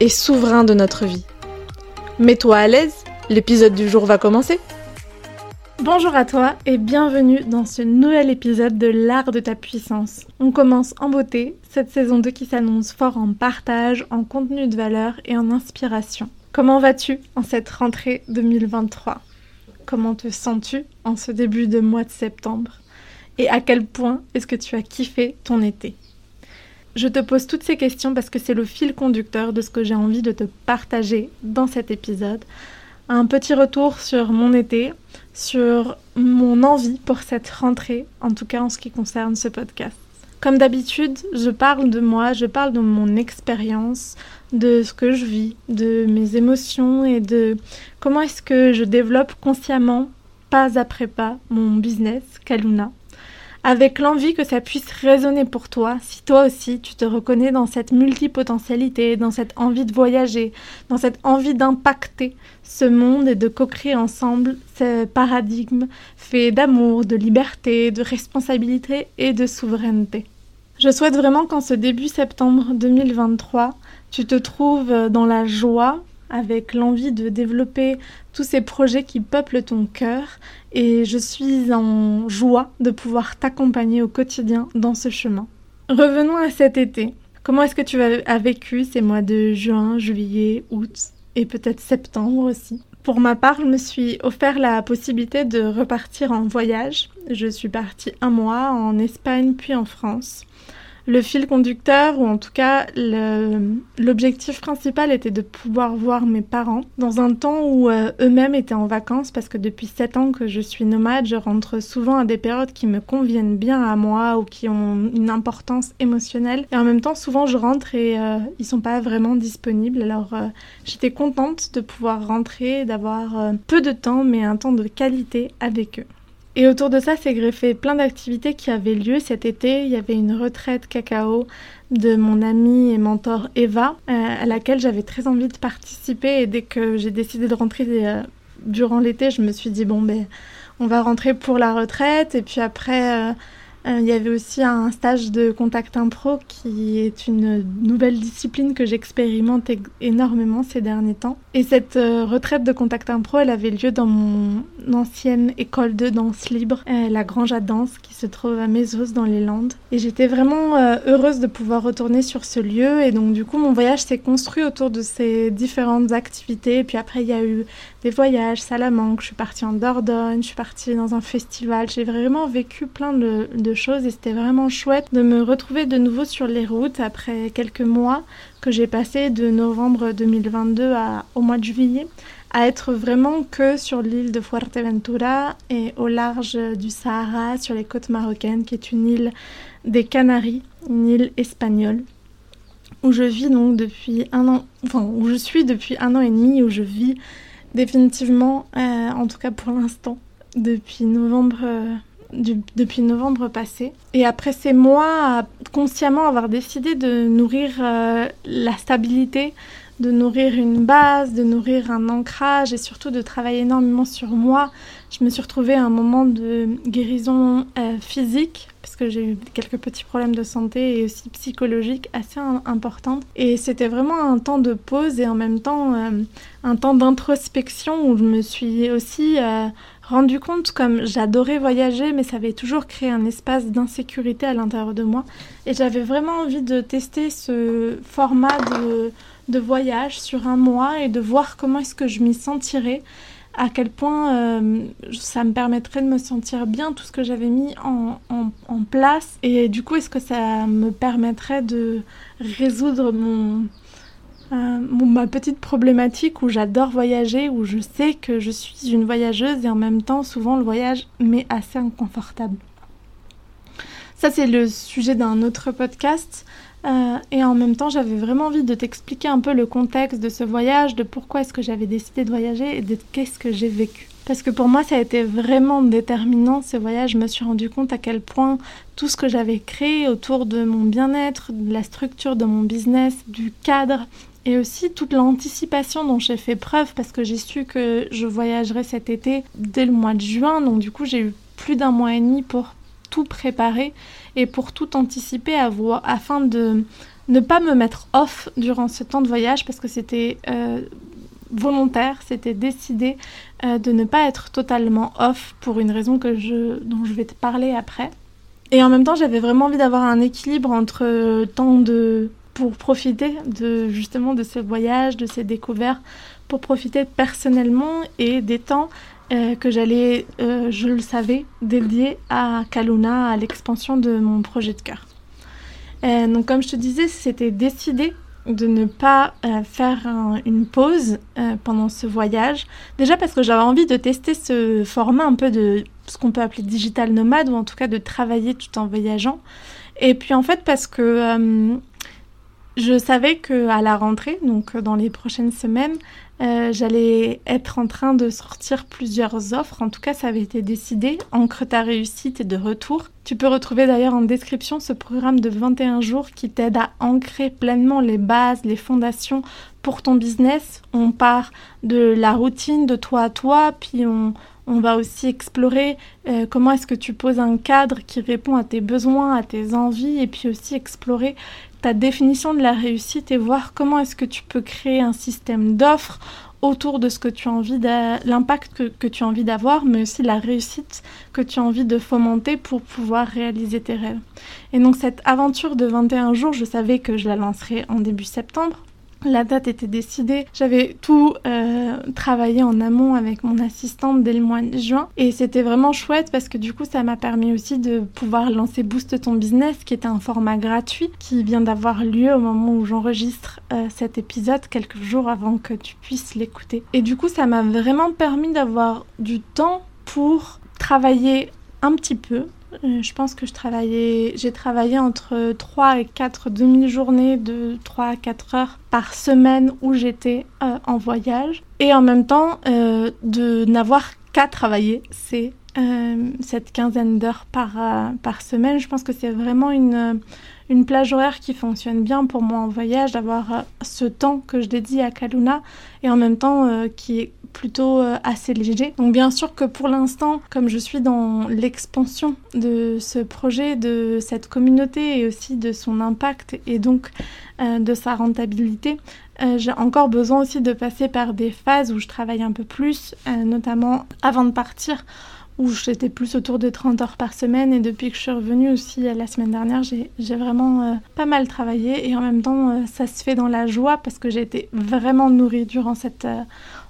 et souverains de notre vie. Mets-toi à l'aise, l'épisode du jour va commencer. Bonjour à toi et bienvenue dans ce nouvel épisode de l'art de ta puissance. On commence en beauté cette saison 2 qui s'annonce fort en partage, en contenu de valeur et en inspiration. Comment vas-tu en cette rentrée 2023 Comment te sens-tu en ce début de mois de septembre? Et à quel point est-ce que tu as kiffé ton été? Je te pose toutes ces questions parce que c'est le fil conducteur de ce que j'ai envie de te partager dans cet épisode. Un petit retour sur mon été, sur mon envie pour cette rentrée, en tout cas en ce qui concerne ce podcast. Comme d'habitude, je parle de moi, je parle de mon expérience, de ce que je vis, de mes émotions et de comment est-ce que je développe consciemment, pas après pas, mon business, Kaluna avec l'envie que ça puisse résonner pour toi, si toi aussi tu te reconnais dans cette multipotentialité, dans cette envie de voyager, dans cette envie d'impacter ce monde et de co-créer ensemble ce paradigme fait d'amour, de liberté, de responsabilité et de souveraineté. Je souhaite vraiment qu'en ce début septembre 2023, tu te trouves dans la joie, avec l'envie de développer tous ces projets qui peuplent ton cœur et je suis en joie de pouvoir t'accompagner au quotidien dans ce chemin. Revenons à cet été. Comment est-ce que tu as vécu ces mois de juin, juillet, août et peut-être septembre aussi? Pour ma part, je me suis offert la possibilité de repartir en voyage. Je suis partie un mois en Espagne puis en France le fil conducteur, ou en tout cas l'objectif principal était de pouvoir voir mes parents dans un temps où euh, eux-mêmes étaient en vacances parce que depuis 7 ans que je suis nomade, je rentre souvent à des périodes qui me conviennent bien à moi ou qui ont une importance émotionnelle. Et en même temps, souvent je rentre et euh, ils sont pas vraiment disponibles. Alors euh, j'étais contente de pouvoir rentrer, d'avoir peu de temps mais un temps de qualité avec eux. Et autour de ça, s'est greffé plein d'activités qui avaient lieu cet été. Il y avait une retraite cacao de mon amie et mentor Eva, euh, à laquelle j'avais très envie de participer. Et dès que j'ai décidé de rentrer euh, durant l'été, je me suis dit, bon, ben, on va rentrer pour la retraite. Et puis après, euh, il y avait aussi un stage de contact impro qui est une nouvelle discipline que j'expérimente énormément ces derniers temps. Et cette euh, retraite de contact impro, elle avait lieu dans mon ancienne école de danse libre, euh, la Grange à Danse, qui se trouve à Mésos dans les Landes. Et j'étais vraiment heureuse de pouvoir retourner sur ce lieu. Et donc du coup, mon voyage s'est construit autour de ces différentes activités. Et puis après, il y a eu des voyages, Salamanque, je suis partie en Dordogne, je suis partie dans un festival. J'ai vraiment vécu plein de, de et c'était vraiment chouette de me retrouver de nouveau sur les routes après quelques mois que j'ai passé de novembre 2022 à, au mois de juillet à être vraiment que sur l'île de Fuerteventura et au large du Sahara sur les côtes marocaines qui est une île des Canaries, une île espagnole où je vis donc depuis un an, enfin où je suis depuis un an et demi, où je vis définitivement, euh, en tout cas pour l'instant, depuis novembre, euh, depuis novembre passé. Et après ces mois, consciemment avoir décidé de nourrir euh, la stabilité, de nourrir une base, de nourrir un ancrage et surtout de travailler énormément sur moi, je me suis retrouvée à un moment de guérison physique parce que j'ai eu quelques petits problèmes de santé et aussi psychologiques assez importants. Et c'était vraiment un temps de pause et en même temps un temps d'introspection où je me suis aussi rendu compte comme j'adorais voyager, mais ça avait toujours créé un espace d'insécurité à l'intérieur de moi. Et j'avais vraiment envie de tester ce format de, de, voyage sur un mois et de voir comment est-ce que je m'y sentirais, à quel point euh, ça me permettrait de me sentir bien, tout ce que j'avais mis en, en, en place. Et du coup, est-ce que ça me permettrait de résoudre mon euh, ma petite problématique où j'adore voyager, où je sais que je suis une voyageuse et en même temps souvent le voyage m'est assez inconfortable. Ça c'est le sujet d'un autre podcast. Euh, et en même temps, j'avais vraiment envie de t'expliquer un peu le contexte de ce voyage, de pourquoi est-ce que j'avais décidé de voyager et de qu'est-ce que j'ai vécu. Parce que pour moi, ça a été vraiment déterminant ce voyage. Je me suis rendu compte à quel point tout ce que j'avais créé autour de mon bien-être, de la structure de mon business, du cadre, et aussi toute l'anticipation dont j'ai fait preuve parce que j'ai su que je voyagerais cet été dès le mois de juin. Donc du coup, j'ai eu plus d'un mois et demi pour tout préparer et pour tout anticiper afin de ne pas me mettre off durant ce temps de voyage parce que c'était euh, volontaire, c'était décidé euh, de ne pas être totalement off pour une raison que je, dont je vais te parler après. Et en même temps, j'avais vraiment envie d'avoir un équilibre entre temps de pour profiter de justement de ce voyage, de ces découvertes, pour profiter personnellement et des temps euh, que j'allais, euh, je le savais, dédier à Kaluna, à l'expansion de mon projet de cœur. Euh, donc comme je te disais, c'était décidé de ne pas faire une pause pendant ce voyage. Déjà parce que j'avais envie de tester ce format un peu de ce qu'on peut appeler digital nomade ou en tout cas de travailler tout en voyageant. Et puis en fait parce que je savais que à la rentrée, donc dans les prochaines semaines, euh, j'allais être en train de sortir plusieurs offres. En tout cas, ça avait été décidé. Ancre ta réussite et de retour. Tu peux retrouver d'ailleurs en description ce programme de 21 jours qui t'aide à ancrer pleinement les bases, les fondations pour ton business. On part de la routine de toi à toi, puis on, on va aussi explorer euh, comment est-ce que tu poses un cadre qui répond à tes besoins, à tes envies, et puis aussi explorer ta définition de la réussite et voir comment est-ce que tu peux créer un système d'offres autour de ce que tu as envie l'impact que, tu as envie d'avoir, mais aussi la réussite que tu as envie de fomenter pour pouvoir réaliser tes rêves. Et donc cette aventure de 21 jours, je savais que je la lancerais en début septembre. La date était décidée. J'avais tout euh, travaillé en amont avec mon assistante dès le mois de juin. Et c'était vraiment chouette parce que du coup, ça m'a permis aussi de pouvoir lancer Boost ton business, qui est un format gratuit qui vient d'avoir lieu au moment où j'enregistre euh, cet épisode, quelques jours avant que tu puisses l'écouter. Et du coup, ça m'a vraiment permis d'avoir du temps pour travailler un petit peu je pense que je travaillais, j'ai travaillé entre 3 et 4 demi-journées de 3 à 4 heures par semaine où j'étais euh, en voyage. Et en même temps, euh, de n'avoir qu'à travailler, c'est cette quinzaine d'heures par, par semaine. Je pense que c'est vraiment une, une plage horaire qui fonctionne bien pour moi en voyage, d'avoir ce temps que je dédie à Kaluna et en même temps qui est plutôt euh, assez léger. Donc bien sûr que pour l'instant, comme je suis dans l'expansion de ce projet, de cette communauté et aussi de son impact et donc euh, de sa rentabilité, euh, j'ai encore besoin aussi de passer par des phases où je travaille un peu plus, notamment avant de partir où j'étais plus autour de 30 heures par semaine et depuis que je suis revenue aussi la semaine dernière, j'ai vraiment pas mal travaillé et en même temps ça se fait dans la joie parce que j'ai été vraiment nourrie durant cette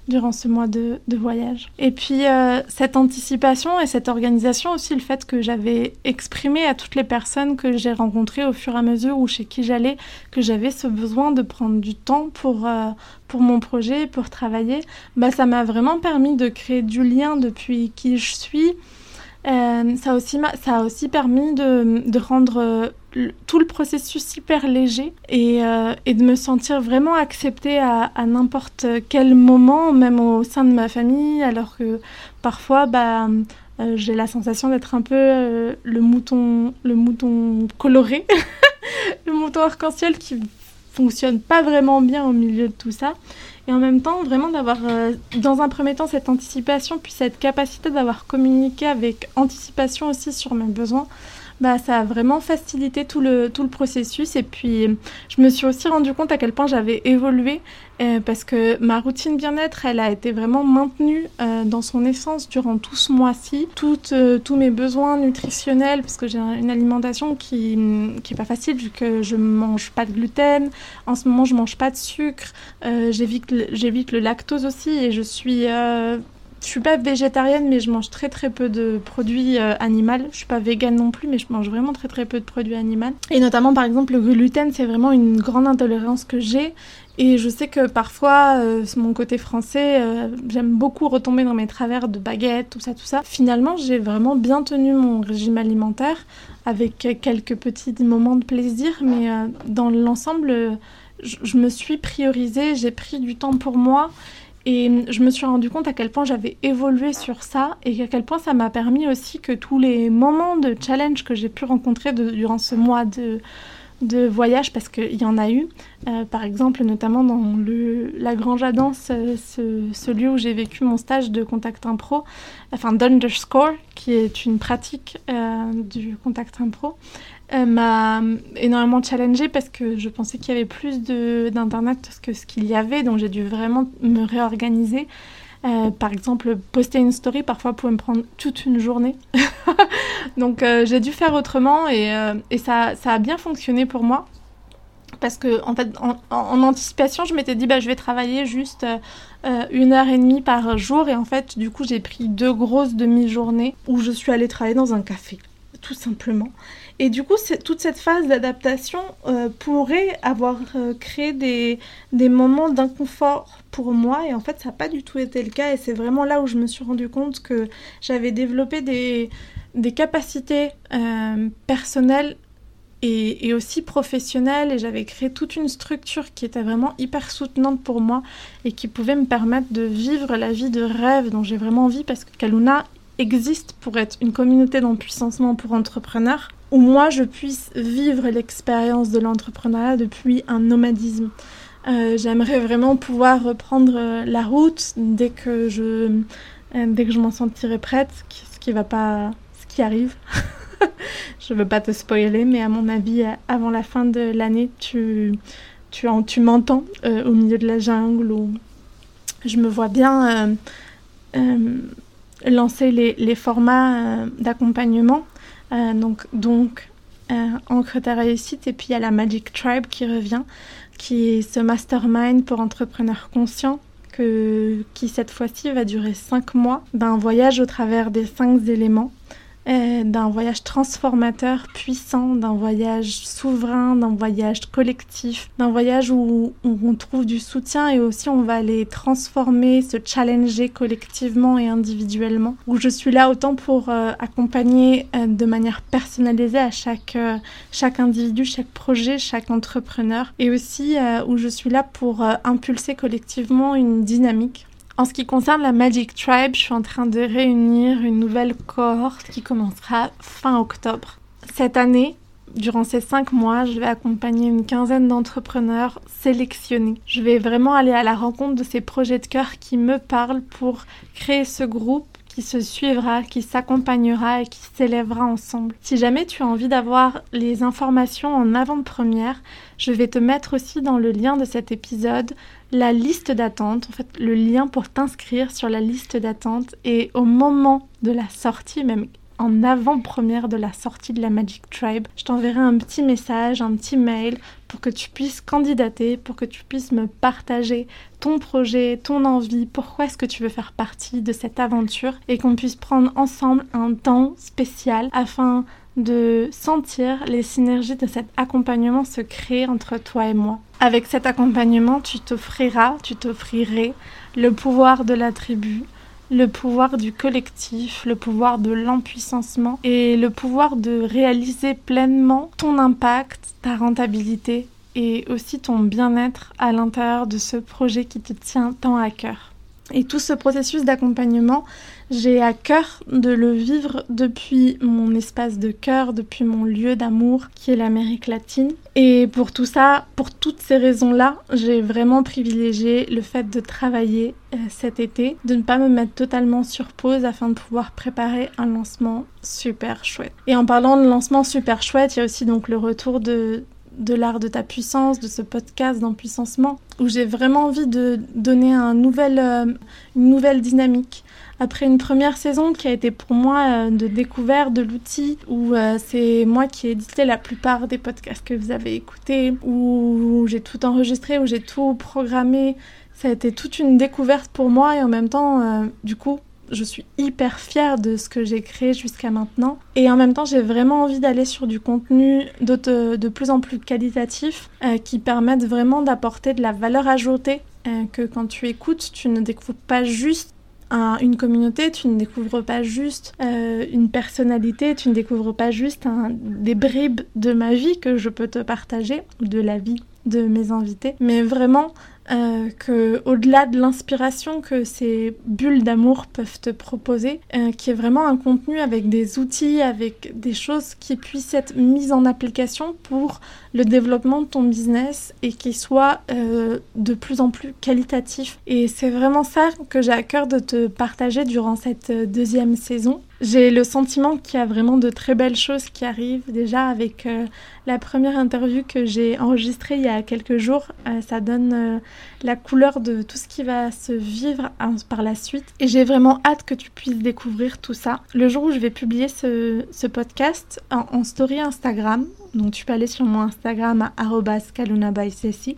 durant ce mois de, voyage. Et puis euh, cette anticipation et cette organisation aussi, le fait que j'avais exprimé à toutes les personnes que j'ai rencontrées au fur et à mesure ou chez qui j'allais que j'avais ce besoin de prendre du temps pour, euh, pour mon projet, pour travailler, bah, ça m'a vraiment permis de créer du lien depuis qui je suis. Euh, ça, aussi ça a aussi permis de, de rendre tout le processus hyper léger et, euh, de me sentir vraiment acceptée à, à n'importe quel moment, même au sein de ma famille, alors que parfois, bah, euh, j'ai la sensation d'être un peu euh, le mouton, le mouton coloré, le mouton arc-en-ciel qui fonctionne pas vraiment bien au milieu de tout ça. Et en même temps, vraiment d'avoir, dans un premier temps, cette anticipation, puis cette capacité d'avoir communiqué avec anticipation aussi sur mes besoins bah, ça a vraiment facilité tout le, tout le processus. Et puis, je me suis aussi rendu compte à quel point j'avais évolué euh, parce que ma routine bien-être, elle a été vraiment maintenue euh, dans son essence durant tout ce mois-ci. Euh, tous mes besoins nutritionnels, parce que j'ai une alimentation qui n'est pas facile vu que je mange pas de gluten. En ce moment, je mange pas de sucre. j'évite, j'évite le lactose aussi et je suis je suis pas végétarienne, mais je mange très très peu de produits euh, animaux. Je suis pas végane non plus, mais je mange vraiment très très peu de produits animaux. Et notamment, par exemple, le gluten, c'est vraiment une grande intolérance que j'ai. Et je sais que parfois, euh, mon côté français, euh, j'aime beaucoup retomber dans mes travers de baguettes, tout ça, tout ça. Finalement, j'ai vraiment bien tenu mon régime alimentaire avec quelques petits moments de plaisir, mais euh, dans l'ensemble, je, je me suis priorisée, j'ai pris du temps pour moi. Et je me suis rendu compte à quel point j'avais évolué sur ça et à quel point ça m'a permis aussi que tous les moments de challenge que j'ai pu rencontrer durant ce mois de, voyage, parce qu'il y en a eu, euh, par exemple notamment dans la Grange à Danse, euh, ce, ce lieu où j'ai vécu mon stage de contact impro, enfin d'underscore, qui est une pratique euh, du contact impro, euh, m'a énormément challengée parce que je pensais qu'il y avait plus d'internet que ce qu'il y avait, donc j'ai dû vraiment me réorganiser. Euh, par exemple, poster une story parfois pouvait me prendre toute une journée. donc euh, j'ai dû faire autrement et, et ça, ça a bien fonctionné pour moi. Parce que en fait, en, anticipation, je m'étais dit bah je vais travailler juste une heure et demie par jour et en fait, du coup, j'ai pris deux grosses demi-journées où je suis allée travailler dans un café, tout simplement. Et du coup, toute cette phase d'adaptation euh, pourrait avoir euh, créé des, des moments d'inconfort pour moi. Et en fait, ça n'a pas du tout été le cas. Et c'est vraiment là où je me suis rendu compte que j'avais développé des, des capacités euh, personnelles et, et aussi professionnelles. Et j'avais créé toute une structure qui était vraiment hyper soutenante pour moi et qui pouvait me permettre de vivre la vie de rêve dont j'ai vraiment envie parce que Kaluna existe pour être une communauté d'empuissancement pour entrepreneurs où moi je puisse vivre l'expérience de l'entrepreneuriat depuis un nomadisme. Euh, J'aimerais vraiment pouvoir reprendre euh, la route dès que je, euh, dès que je m'en sentirai prête, ce qui va pas, ce qui arrive. je veux pas te spoiler, mais à mon avis, avant la fin de l'année, tu, tu, tu m'entends au milieu de la jungle où je me vois bien lancer les, les formats euh, d'accompagnement. Euh, donc, donc euh, Ancre ta réussite. Et puis il y a la Magic Tribe qui revient, qui est ce mastermind pour entrepreneurs conscients. Que, qui cette fois-ci va durer cinq mois d'un voyage au travers des cinq éléments, euh, d'un voyage transformateur, puissant, d'un voyage souverain, d'un voyage collectif, d'un voyage où, on trouve du soutien et aussi on va les transformer, se challenger collectivement et individuellement. Où je suis là autant pour euh, accompagner euh, de manière personnalisée à chaque, chaque individu, chaque projet, chaque entrepreneur et aussi où je suis là pour impulser collectivement une dynamique en ce qui concerne la Magic Tribe, je suis en train de réunir une nouvelle cohorte qui commencera fin octobre. Cette année, durant ces cinq mois, je vais accompagner une quinzaine d'entrepreneurs sélectionnés. Je vais vraiment aller à la rencontre de ces projets de cœur qui me parlent pour créer ce groupe se suivra, qui s'accompagnera et qui s'élèvera ensemble. Si jamais tu as envie d'avoir les informations en avant-première, je vais te mettre aussi dans le lien de cet épisode la liste d'attente, en fait le lien pour t'inscrire sur la liste d'attente et au moment de la sortie, même en avant-première de la sortie de la Magic Tribe, je t'enverrai un petit message, un petit mail pour que tu puisses candidater, pour que tu puisses me partager ton projet, ton envie, pourquoi est-ce que tu veux faire partie de cette aventure et qu'on puisse prendre ensemble un temps spécial afin de sentir les synergies de cet accompagnement se créer entre toi et moi. Avec cet accompagnement, tu t'offriras, tu t'offrirais le pouvoir de la tribu, le pouvoir du collectif, le pouvoir de l'empuissancement et le pouvoir de réaliser pleinement ton impact, ta rentabilité et aussi ton bien-être à l'intérieur de ce projet qui te tient tant à cœur. Et tout ce processus d'accompagnement, j'ai à cœur de le vivre depuis mon espace de cœur, depuis mon lieu d'amour qui est l'Amérique latine. Et pour tout ça, pour toutes ces raisons-là, j'ai vraiment privilégié le fait de travailler euh, cet été, de ne pas me mettre totalement sur pause afin de pouvoir préparer un lancement super chouette. Et en parlant de lancement super chouette, il y a aussi donc le retour de l'art de ta puissance, de ce podcast d'empuissancement, où j'ai vraiment envie de donner euh, une nouvelle dynamique. Après une première saison qui a été pour moi euh, de découverte de l'outil, où euh, c'est moi qui ai édité la plupart des podcasts que vous avez écoutés, où j'ai tout enregistré, où j'ai tout programmé, ça a été toute une découverte pour moi et en même temps, euh, du coup, je suis hyper fière de ce que j'ai créé jusqu'à maintenant. Et en même temps, j'ai vraiment envie d'aller sur du contenu de, de plus en plus qualitatif qui permette vraiment d'apporter de la valeur ajoutée. Que quand tu écoutes, tu ne découvres pas juste une communauté, tu ne découvres pas juste euh, une personnalité, tu ne découvres pas juste des bribes de ma vie que je peux te partager, ou de la vie de mes invités, mais vraiment euh, que au-delà de l'inspiration que ces bulles d'amour peuvent te proposer, euh, qui est vraiment un contenu avec des outils, avec des choses qui puissent être mises en application pour le développement de ton business et qui soit euh, de plus en plus qualitatif. Et c'est vraiment ça que j'ai à cœur de te partager durant cette deuxième saison. J'ai le sentiment qu'il y a vraiment de très belles choses qui arrivent déjà avec euh, la première interview que j'ai enregistrée il y a quelques jours. Euh, ça donne euh, la couleur de tout ce qui va se vivre hein, par la suite. Et j'ai vraiment hâte que tu puisses découvrir tout ça. Le jour où je vais publier ce, podcast en, story Instagram, donc tu peux aller sur mon Instagram à @kalunabyceci.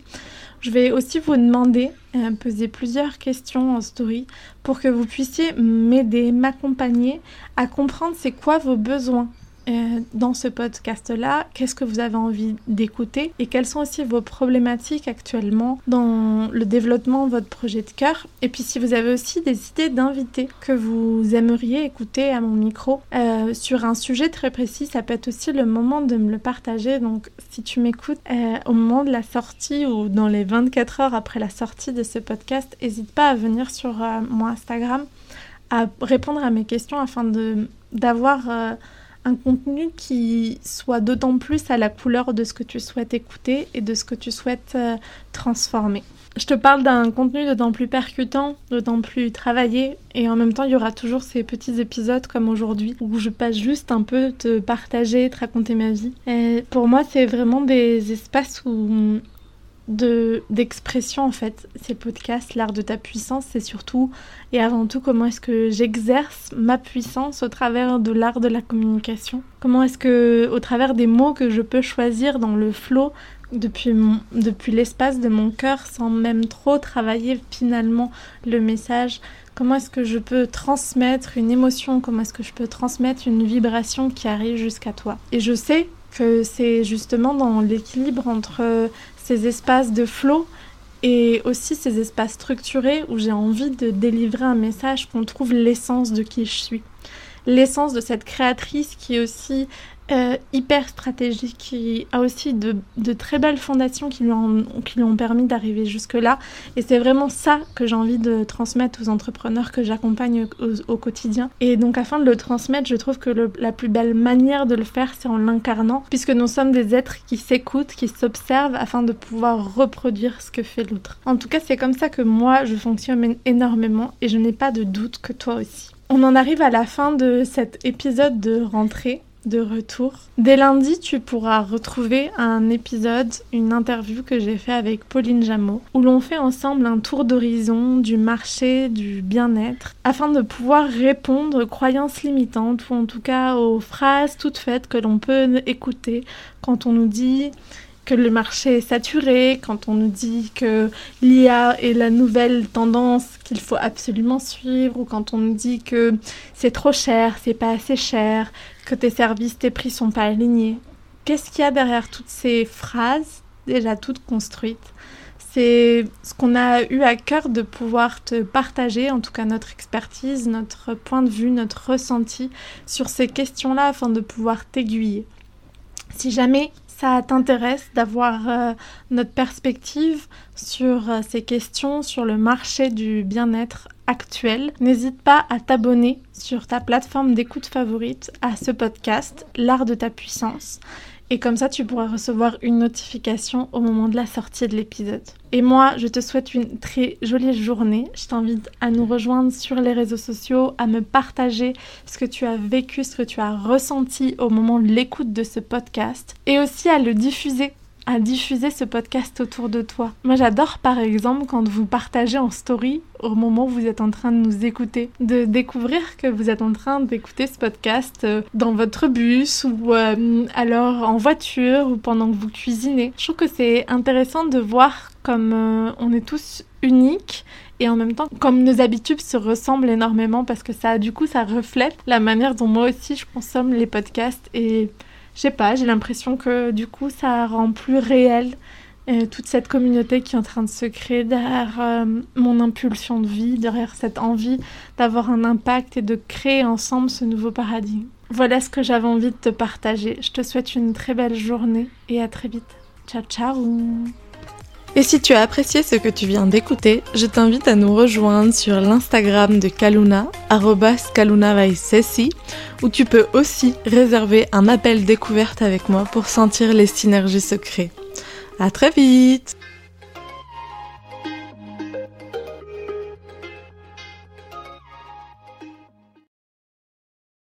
Je vais aussi vous demander, euh, poser plusieurs questions en story pour que vous puissiez m'aider, m'accompagner à comprendre c'est quoi vos besoins euh, dans ce podcast-là, qu'est-ce que vous avez envie d'écouter et quelles sont aussi vos problématiques actuellement dans le développement de votre projet de cœur? Et puis si vous avez aussi des idées d'invités que vous aimeriez écouter à mon micro euh, sur un sujet très précis, ça peut être aussi le moment de me le partager. Donc si tu m'écoutes euh, au moment de la sortie ou dans les 24 heures après la sortie de ce podcast, n'hésite pas à venir sur mon Instagram à répondre à mes questions afin de d'avoir un contenu qui soit d'autant plus à la couleur de ce que tu souhaites écouter et de ce que tu souhaites euh, transformer. Je te parle d'un contenu d'autant plus percutant, d'autant plus travaillé, et en même temps, il y aura toujours ces petits épisodes comme aujourd'hui où je passe juste un peu te partager, te raconter ma vie. Et pour moi, c'est vraiment des espaces où de d'expression en fait. Ces podcasts, l'art de ta puissance, c'est surtout et avant tout comment est-ce que j'exerce ma puissance au travers de l'art de la communication? Comment est-ce que au travers des mots que je peux choisir dans le flot depuis depuis l'espace de mon cœur sans même trop travailler finalement le message? Comment est-ce que je peux transmettre une émotion? Comment est-ce que je peux transmettre une vibration qui arrive jusqu'à toi? Et je sais que c'est justement dans l'équilibre entre ces espaces de flow et aussi ces espaces structurés où j'ai envie de délivrer un message qu'on trouve l'essence de qui je suis. L'essence de cette créatrice qui est aussi euh, hyper stratégique, qui a aussi de, très belles fondations qui lui ont, permis d'arriver jusque-là. Et c'est vraiment ça que j'ai envie de transmettre aux entrepreneurs que j'accompagne au, quotidien. Et donc afin de le transmettre, je trouve que la plus belle manière de le faire, c'est en l'incarnant, puisque nous sommes des êtres qui s'écoutent, qui s'observent afin de pouvoir reproduire ce que fait l'autre. En tout cas, c'est comme ça que moi, je fonctionne énormément et je n'ai pas de doute que toi aussi. On en arrive à la fin de cet épisode de rentrée de retour. Dès lundi, tu pourras retrouver un épisode, une interview que j'ai fait avec Pauline Jameau, où l'on fait ensemble un tour d'horizon du marché du bien-être, afin de pouvoir répondre aux croyances limitantes, ou en tout cas aux phrases toutes faites que l'on peut écouter quand on nous dit que le marché est saturé, quand on nous dit que l'IA est la nouvelle tendance qu'il faut absolument suivre, ou quand on nous dit que c'est trop cher, c'est pas assez cher, que tes services, tes prix sont pas alignés. Qu'est-ce qu'il y a derrière toutes ces phrases, déjà toutes construites? C'est ce qu'on a eu à cœur de pouvoir te partager, en tout cas notre expertise, notre point de vue, notre ressenti sur ces questions-là afin de pouvoir t'aiguiller. Si jamais ça t'intéresse d'avoir euh, notre perspective sur euh, ces questions, sur le marché du bien-être actuel, n'hésite pas à t'abonner sur ta plateforme d'écoute favorite à ce podcast, L'art de ta puissance. Et comme ça, tu pourras recevoir une notification au moment de la sortie de l'épisode. Et moi, je te souhaite une très jolie journée. Je t'invite à nous rejoindre sur les réseaux sociaux, à me partager ce que tu as vécu, ce que tu as ressenti au moment de l'écoute de ce podcast. Et aussi à le diffuser à diffuser ce podcast autour de toi. Moi j'adore par exemple quand vous partagez en story au moment où vous êtes en train de nous écouter, de découvrir que vous êtes en train d'écouter ce podcast euh, dans votre bus ou euh, alors en voiture ou pendant que vous cuisinez. Je trouve que c'est intéressant de voir comme euh, on est tous uniques et en même temps comme nos habitudes se ressemblent énormément parce que ça du coup ça reflète la manière dont moi aussi je consomme les podcasts et je sais pas, j'ai l'impression que du coup ça rend plus réel euh, toute cette communauté qui est en train de se créer derrière euh, mon impulsion de vie, derrière cette envie d'avoir un impact et de créer ensemble ce nouveau paradigme. Voilà ce que j'avais envie de te partager. Je te souhaite une très belle journée et à très vite. Ciao ciao et si tu as apprécié ce que tu viens d'écouter, je t'invite à nous rejoindre sur l'Instagram de Kaluna, @kalunavaisesi, où tu peux aussi réserver un appel découverte avec moi pour sentir les synergies secrets. À très vite